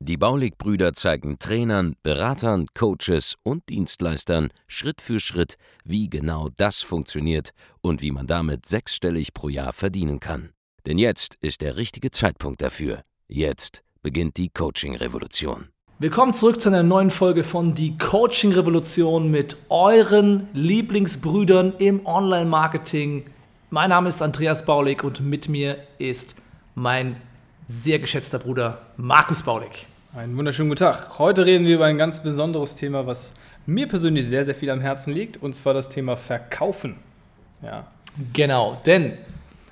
Die Baulig-Brüder zeigen Trainern, Beratern, Coaches und Dienstleistern Schritt für Schritt, wie genau das funktioniert und wie man damit sechsstellig pro Jahr verdienen kann. Denn jetzt ist der richtige Zeitpunkt dafür. Jetzt beginnt die Coaching-Revolution. Willkommen zurück zu einer neuen Folge von Die Coaching Revolution mit euren Lieblingsbrüdern im Online-Marketing. Mein Name ist Andreas Baulig und mit mir ist mein sehr geschätzter Bruder Markus Baulig. Einen wunderschönen guten Tag. Heute reden wir über ein ganz besonderes Thema, was mir persönlich sehr, sehr viel am Herzen liegt, und zwar das Thema Verkaufen. Ja. Genau, denn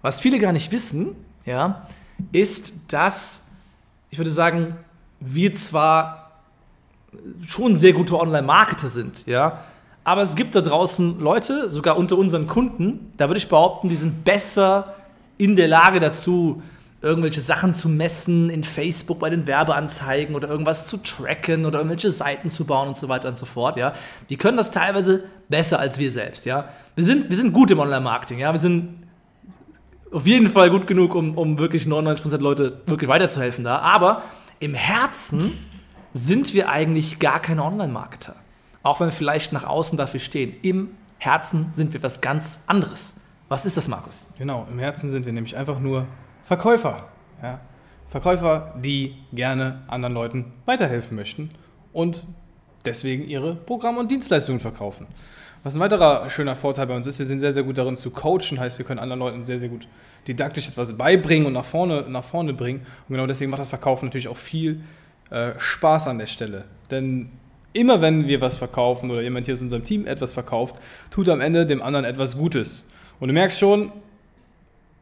was viele gar nicht wissen, ja, ist, dass ich würde sagen, wir zwar schon sehr gute Online-Marketer sind, ja, aber es gibt da draußen Leute, sogar unter unseren Kunden, da würde ich behaupten, die sind besser in der Lage dazu, irgendwelche Sachen zu messen in Facebook bei den Werbeanzeigen oder irgendwas zu tracken oder irgendwelche Seiten zu bauen und so weiter und so fort, ja. Die können das teilweise besser als wir selbst, ja. Wir sind, wir sind gut im Online-Marketing, ja. Wir sind auf jeden Fall gut genug, um, um wirklich 99% Leute wirklich weiterzuhelfen da. Aber im Herzen sind wir eigentlich gar keine Online-Marketer. Auch wenn wir vielleicht nach außen dafür stehen. Im Herzen sind wir was ganz anderes. Was ist das, Markus? Genau, im Herzen sind wir nämlich einfach nur Verkäufer. Ja? Verkäufer, die gerne anderen Leuten weiterhelfen möchten und deswegen ihre Programme und Dienstleistungen verkaufen. Was ein weiterer schöner Vorteil bei uns ist, wir sind sehr, sehr gut darin zu coachen, heißt, wir können anderen Leuten sehr, sehr gut didaktisch etwas beibringen und nach vorne, nach vorne bringen. Und genau deswegen macht das Verkaufen natürlich auch viel äh, Spaß an der Stelle. Denn immer wenn wir was verkaufen oder jemand hier aus unserem Team etwas verkauft, tut am Ende dem anderen etwas Gutes. Und du merkst schon,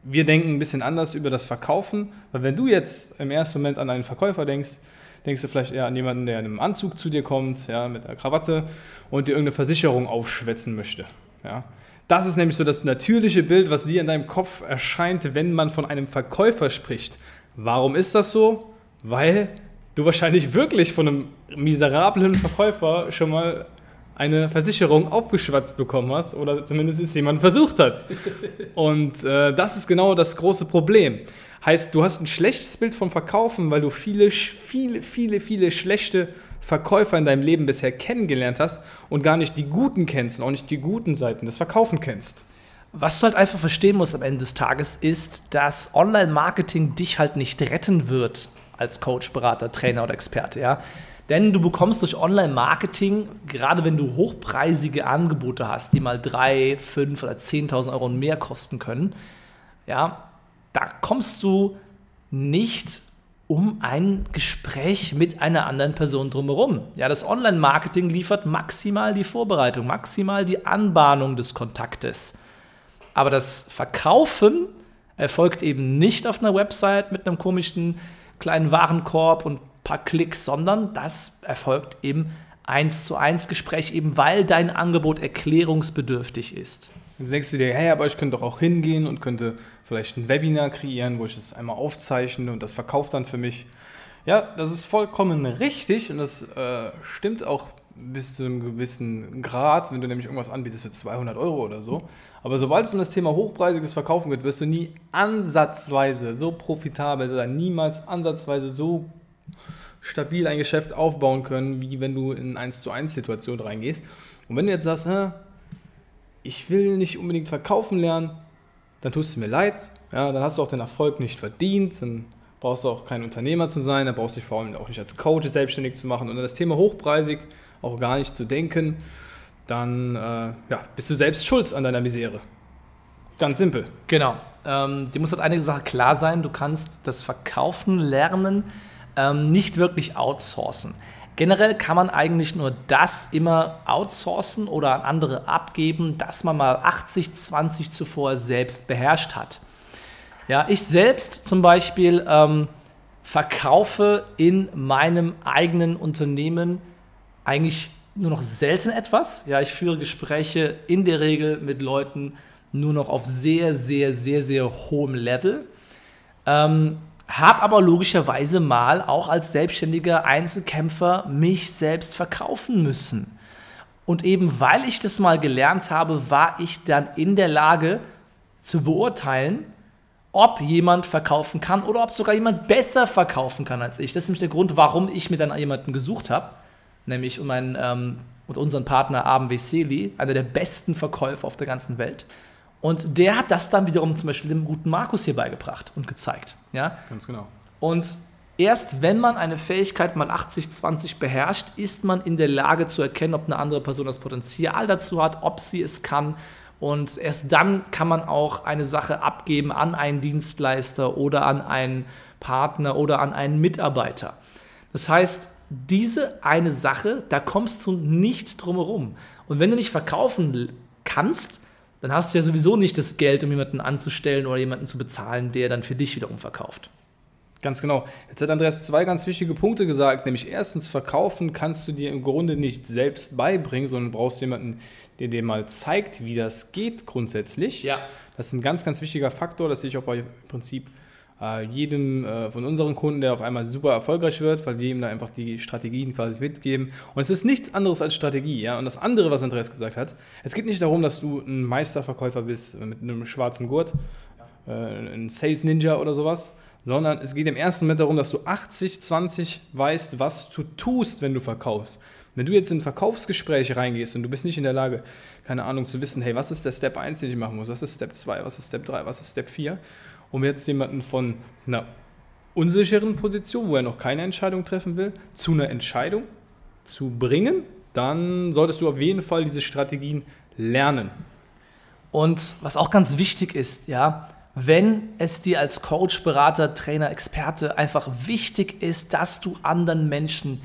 wir denken ein bisschen anders über das Verkaufen, weil wenn du jetzt im ersten Moment an einen Verkäufer denkst, denkst du vielleicht eher an jemanden, der in einem Anzug zu dir kommt, ja, mit einer Krawatte und dir irgendeine Versicherung aufschwätzen möchte. Ja. Das ist nämlich so das natürliche Bild, was dir in deinem Kopf erscheint, wenn man von einem Verkäufer spricht. Warum ist das so? Weil du wahrscheinlich wirklich von einem miserablen Verkäufer schon mal eine Versicherung aufgeschwatzt bekommen hast oder zumindest es jemand versucht hat. Und äh, das ist genau das große Problem. Heißt, du hast ein schlechtes Bild vom Verkaufen, weil du viele, viele, viele, viele schlechte Verkäufer in deinem Leben bisher kennengelernt hast und gar nicht die guten kennst und auch nicht die guten Seiten des Verkaufen kennst. Was du halt einfach verstehen musst am Ende des Tages ist, dass Online-Marketing dich halt nicht retten wird als Coach, Berater, Trainer oder Experte, ja. Denn du bekommst durch Online-Marketing, gerade wenn du hochpreisige Angebote hast, die mal 3, 5 oder 10.000 Euro mehr kosten können, ja, da kommst du nicht um ein Gespräch mit einer anderen Person drumherum. Ja, das Online-Marketing liefert maximal die Vorbereitung, maximal die Anbahnung des Kontaktes. Aber das Verkaufen erfolgt eben nicht auf einer Website mit einem komischen kleinen Warenkorb und paar Klicks, sondern das erfolgt im 1 zu 1 Gespräch, eben weil dein Angebot erklärungsbedürftig ist. Jetzt denkst du dir, hey, aber ich könnte doch auch hingehen und könnte vielleicht ein Webinar kreieren, wo ich es einmal aufzeichne und das verkauft dann für mich. Ja, das ist vollkommen richtig und das äh, stimmt auch bis zu einem gewissen Grad, wenn du nämlich irgendwas anbietest für 200 Euro oder so. Aber sobald es um das Thema hochpreisiges Verkaufen geht, wirst du nie ansatzweise so profitabel sein, niemals ansatzweise so stabil ein Geschäft aufbauen können, wie wenn du in 1 zu 1 Situation reingehst. Und wenn du jetzt sagst, ich will nicht unbedingt verkaufen lernen, dann tust du mir leid, ja, dann hast du auch den Erfolg nicht verdient, dann brauchst du auch kein Unternehmer zu sein, dann brauchst du dich vor allem auch nicht als Coach selbstständig zu machen und das Thema hochpreisig auch gar nicht zu denken, dann äh, ja, bist du selbst schuld an deiner Misere. Ganz simpel. Genau. Ähm, dir muss halt eine Sache klar sein, du kannst das Verkaufen lernen, ähm, nicht wirklich outsourcen. Generell kann man eigentlich nur das immer outsourcen oder an andere abgeben, das man mal 80, 20 zuvor selbst beherrscht hat. Ja, ich selbst zum Beispiel ähm, verkaufe in meinem eigenen Unternehmen eigentlich nur noch selten etwas. Ja, ich führe Gespräche in der Regel mit Leuten nur noch auf sehr, sehr, sehr, sehr hohem Level. Ähm, habe aber logischerweise mal auch als selbstständiger Einzelkämpfer mich selbst verkaufen müssen. Und eben weil ich das mal gelernt habe, war ich dann in der Lage zu beurteilen, ob jemand verkaufen kann oder ob sogar jemand besser verkaufen kann als ich. Das ist nämlich der Grund, warum ich mir dann jemanden gesucht habe, nämlich um meinen ähm, und unseren Partner Abend Veseli, einer der besten Verkäufer auf der ganzen Welt. Und der hat das dann wiederum zum Beispiel dem guten Markus hier beigebracht und gezeigt. Ja? Ganz genau. Und erst wenn man eine Fähigkeit mal 80-20 beherrscht, ist man in der Lage zu erkennen, ob eine andere Person das Potenzial dazu hat, ob sie es kann. Und erst dann kann man auch eine Sache abgeben an einen Dienstleister oder an einen Partner oder an einen Mitarbeiter. Das heißt, diese eine Sache, da kommst du nicht drum herum. Und wenn du nicht verkaufen kannst, dann hast du ja sowieso nicht das Geld, um jemanden anzustellen oder jemanden zu bezahlen, der dann für dich wiederum verkauft. Ganz genau. Jetzt hat Andreas zwei ganz wichtige Punkte gesagt, nämlich erstens, verkaufen kannst du dir im Grunde nicht selbst beibringen, sondern brauchst jemanden, der dir mal zeigt, wie das geht grundsätzlich. Ja. Das ist ein ganz, ganz wichtiger Faktor, das sehe ich auch bei im Prinzip äh, jedem äh, von unseren Kunden, der auf einmal super erfolgreich wird, weil wir ihm da einfach die Strategien quasi mitgeben. Und es ist nichts anderes als Strategie. Ja? Und das andere, was Andreas gesagt hat, es geht nicht darum, dass du ein Meisterverkäufer bist mit einem schwarzen Gurt, äh, ein Sales Ninja oder sowas, sondern es geht im ersten Moment darum, dass du 80-20 weißt, was du tust, wenn du verkaufst. Wenn du jetzt in ein Verkaufsgespräch reingehst und du bist nicht in der Lage, keine Ahnung, zu wissen, hey, was ist der Step 1, den ich machen muss, was ist Step 2, was ist Step 3, was ist Step 4, um jetzt jemanden von einer unsicheren Position, wo er noch keine Entscheidung treffen will, zu einer Entscheidung zu bringen, dann solltest du auf jeden Fall diese Strategien lernen. Und was auch ganz wichtig ist, ja, wenn es dir als Coach, Berater, Trainer, Experte einfach wichtig ist, dass du anderen Menschen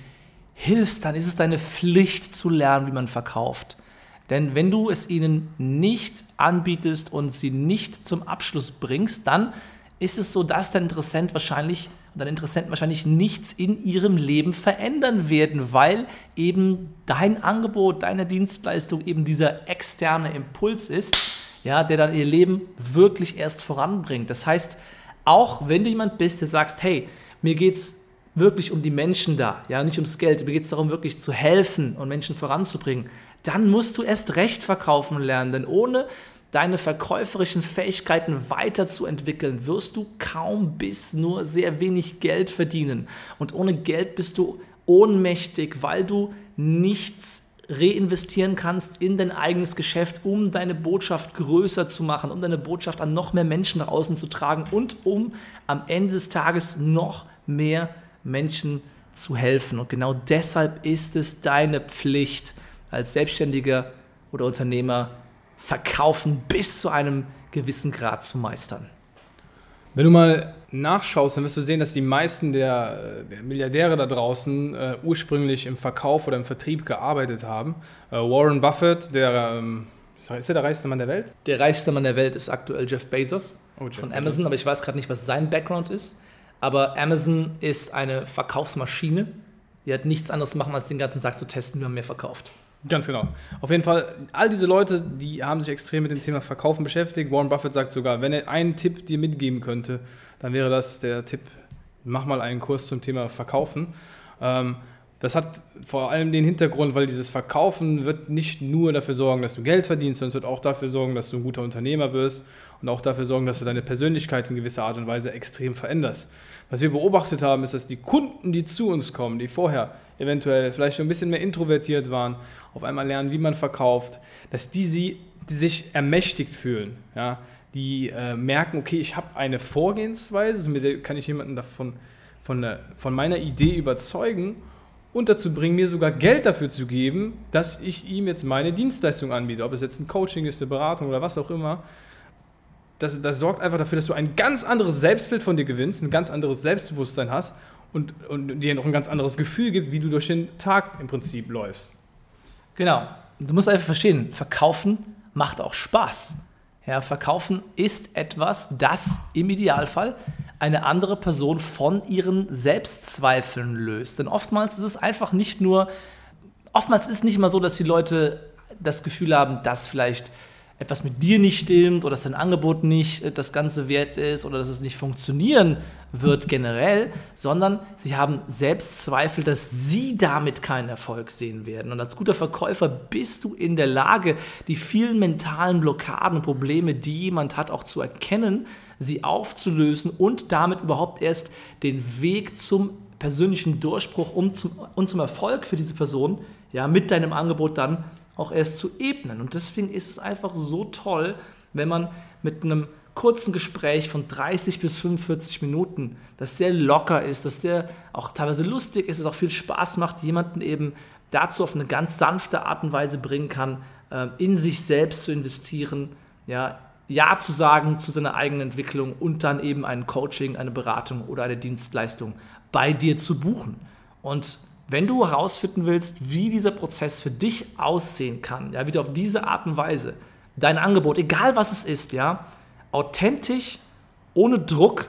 hilfst, dann ist es deine Pflicht zu lernen, wie man verkauft. Denn wenn du es ihnen nicht anbietest und sie nicht zum Abschluss bringst, dann ist es so, dass dein Interessent wahrscheinlich dein Interessenten wahrscheinlich nichts in ihrem Leben verändern werden, weil eben dein Angebot, deine Dienstleistung eben dieser externe Impuls ist, ja, der dann ihr Leben wirklich erst voranbringt. Das heißt, auch wenn du jemand bist, der sagst, hey, mir geht's wirklich um die Menschen da, ja, nicht ums Geld, mir geht es darum, wirklich zu helfen und Menschen voranzubringen, dann musst du erst recht verkaufen lernen, denn ohne deine verkäuferischen Fähigkeiten weiterzuentwickeln, wirst du kaum bis nur sehr wenig Geld verdienen. Und ohne Geld bist du ohnmächtig, weil du nichts reinvestieren kannst in dein eigenes Geschäft, um deine Botschaft größer zu machen, um deine Botschaft an noch mehr Menschen nach außen zu tragen und um am Ende des Tages noch mehr Menschen zu helfen. Und genau deshalb ist es deine Pflicht, als Selbstständiger oder Unternehmer Verkaufen bis zu einem gewissen Grad zu meistern. Wenn du mal nachschaust, dann wirst du sehen, dass die meisten der, der Milliardäre da draußen äh, ursprünglich im Verkauf oder im Vertrieb gearbeitet haben. Äh, Warren Buffett, der ähm, ist er der reichste Mann der Welt? Der reichste Mann der Welt ist aktuell Jeff Bezos oh, Jeff von Amazon, Bezos. aber ich weiß gerade nicht, was sein Background ist. Aber Amazon ist eine Verkaufsmaschine. Die hat nichts anderes machen, als den ganzen Tag zu testen, wie man mehr verkauft. Ganz genau. Auf jeden Fall, all diese Leute, die haben sich extrem mit dem Thema Verkaufen beschäftigt. Warren Buffett sagt sogar, wenn er einen Tipp dir mitgeben könnte, dann wäre das der Tipp, mach mal einen Kurs zum Thema Verkaufen. Ähm, das hat vor allem den Hintergrund, weil dieses Verkaufen wird nicht nur dafür sorgen, dass du Geld verdienst, sondern es wird auch dafür sorgen, dass du ein guter Unternehmer wirst und auch dafür sorgen, dass du deine Persönlichkeit in gewisser Art und Weise extrem veränderst. Was wir beobachtet haben, ist, dass die Kunden, die zu uns kommen, die vorher eventuell vielleicht schon ein bisschen mehr introvertiert waren, auf einmal lernen, wie man verkauft, dass die, sie, die sich ermächtigt fühlen. Ja? Die äh, merken, okay, ich habe eine Vorgehensweise, mit der kann ich jemanden davon von, von meiner Idee überzeugen und dazu bringen, mir sogar Geld dafür zu geben, dass ich ihm jetzt meine Dienstleistung anbiete. Ob es jetzt ein Coaching ist, eine Beratung oder was auch immer. Das, das sorgt einfach dafür, dass du ein ganz anderes Selbstbild von dir gewinnst, ein ganz anderes Selbstbewusstsein hast und, und dir noch ein ganz anderes Gefühl gibt, wie du durch den Tag im Prinzip läufst. Genau. Du musst einfach verstehen, verkaufen macht auch Spaß. Ja, verkaufen ist etwas, das im Idealfall eine andere Person von ihren Selbstzweifeln löst. Denn oftmals ist es einfach nicht nur oftmals ist es nicht immer so, dass die Leute das Gefühl haben, dass vielleicht etwas mit dir nicht stimmt oder dass dein Angebot nicht äh, das Ganze wert ist oder dass es nicht funktionieren wird generell, sondern sie haben Selbstzweifel, dass sie damit keinen Erfolg sehen werden. Und als guter Verkäufer bist du in der Lage, die vielen mentalen Blockaden und Probleme, die jemand hat, auch zu erkennen, sie aufzulösen und damit überhaupt erst den Weg zum persönlichen Durchbruch und zum, und zum Erfolg für diese Person ja, mit deinem Angebot dann auch erst zu ebnen. Und deswegen ist es einfach so toll, wenn man mit einem kurzen Gespräch von 30 bis 45 Minuten, das sehr locker ist, das sehr auch teilweise lustig ist, es auch viel Spaß macht, jemanden eben dazu auf eine ganz sanfte Art und Weise bringen kann, ähm, in sich selbst zu investieren, ja, ja zu sagen zu seiner eigenen Entwicklung und dann eben ein Coaching, eine Beratung oder eine Dienstleistung bei dir zu buchen. Und wenn du herausfinden willst, wie dieser Prozess für dich aussehen kann, ja, wie du auf diese Art und Weise dein Angebot, egal was es ist, ja, authentisch, ohne Druck,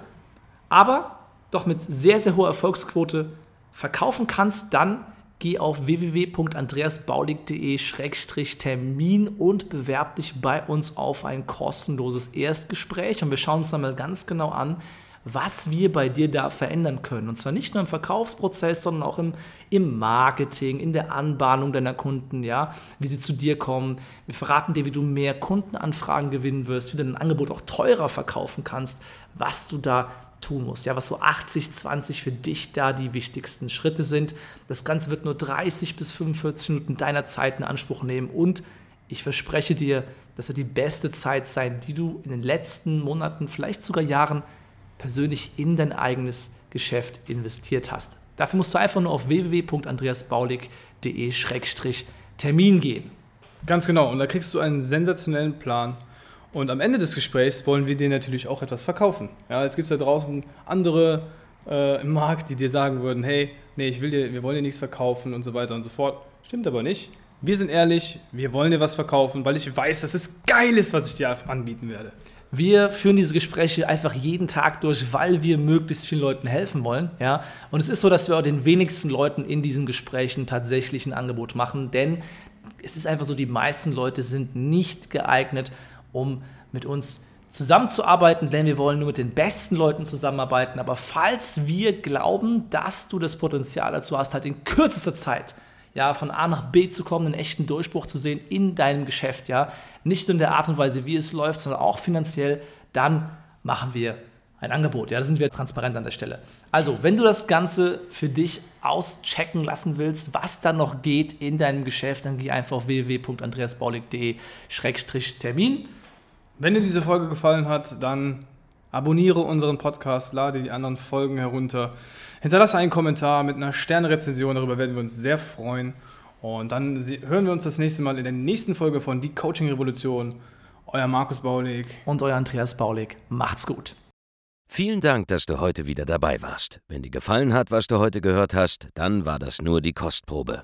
aber doch mit sehr, sehr hoher Erfolgsquote verkaufen kannst, dann geh auf www.andreasbaulig.de-termin und bewerb dich bei uns auf ein kostenloses Erstgespräch. Und wir schauen uns dann mal ganz genau an, was wir bei dir da verändern können. Und zwar nicht nur im Verkaufsprozess, sondern auch im, im Marketing, in der Anbahnung deiner Kunden, ja, wie sie zu dir kommen. Wir verraten dir, wie du mehr Kundenanfragen gewinnen wirst, wie du dein Angebot auch teurer verkaufen kannst, was du da tun musst, ja, was so 80, 20 für dich da die wichtigsten Schritte sind. Das Ganze wird nur 30 bis 45 Minuten deiner Zeit in Anspruch nehmen und ich verspreche dir, das wird die beste Zeit sein, die du in den letzten Monaten, vielleicht sogar Jahren persönlich in dein eigenes Geschäft investiert hast. Dafür musst du einfach nur auf www.andreasbaulig.de-termin gehen. Ganz genau, und da kriegst du einen sensationellen Plan. Und am Ende des Gesprächs wollen wir dir natürlich auch etwas verkaufen. Ja, jetzt gibt es da draußen andere äh, im Markt, die dir sagen würden, hey, nee, ich will dir, wir wollen dir nichts verkaufen und so weiter und so fort. Stimmt aber nicht. Wir sind ehrlich, wir wollen dir was verkaufen, weil ich weiß, dass es geil ist, was ich dir anbieten werde. Wir führen diese Gespräche einfach jeden Tag durch, weil wir möglichst vielen Leuten helfen wollen. Ja? Und es ist so, dass wir auch den wenigsten Leuten in diesen Gesprächen tatsächlich ein Angebot machen, denn es ist einfach so, die meisten Leute sind nicht geeignet, um mit uns zusammenzuarbeiten, denn wir wollen nur mit den besten Leuten zusammenarbeiten. Aber falls wir glauben, dass du das Potenzial dazu hast, halt in kürzester Zeit ja, von A nach B zu kommen, einen echten Durchbruch zu sehen in deinem Geschäft, ja, nicht nur in der Art und Weise, wie es läuft, sondern auch finanziell, dann machen wir ein Angebot. Ja, da sind wir transparent an der Stelle. Also, wenn du das Ganze für dich auschecken lassen willst, was da noch geht in deinem Geschäft, dann geh einfach auf www.andreasbaulig.de-termin. Wenn dir diese Folge gefallen hat, dann abonniere unseren Podcast, lade die anderen Folgen herunter. Hinterlasse einen Kommentar mit einer Sternrezension, darüber werden wir uns sehr freuen. Und dann hören wir uns das nächste Mal in der nächsten Folge von Die Coaching Revolution. Euer Markus Baulig. Und euer Andreas Baulig. Macht's gut. Vielen Dank, dass du heute wieder dabei warst. Wenn dir gefallen hat, was du heute gehört hast, dann war das nur die Kostprobe.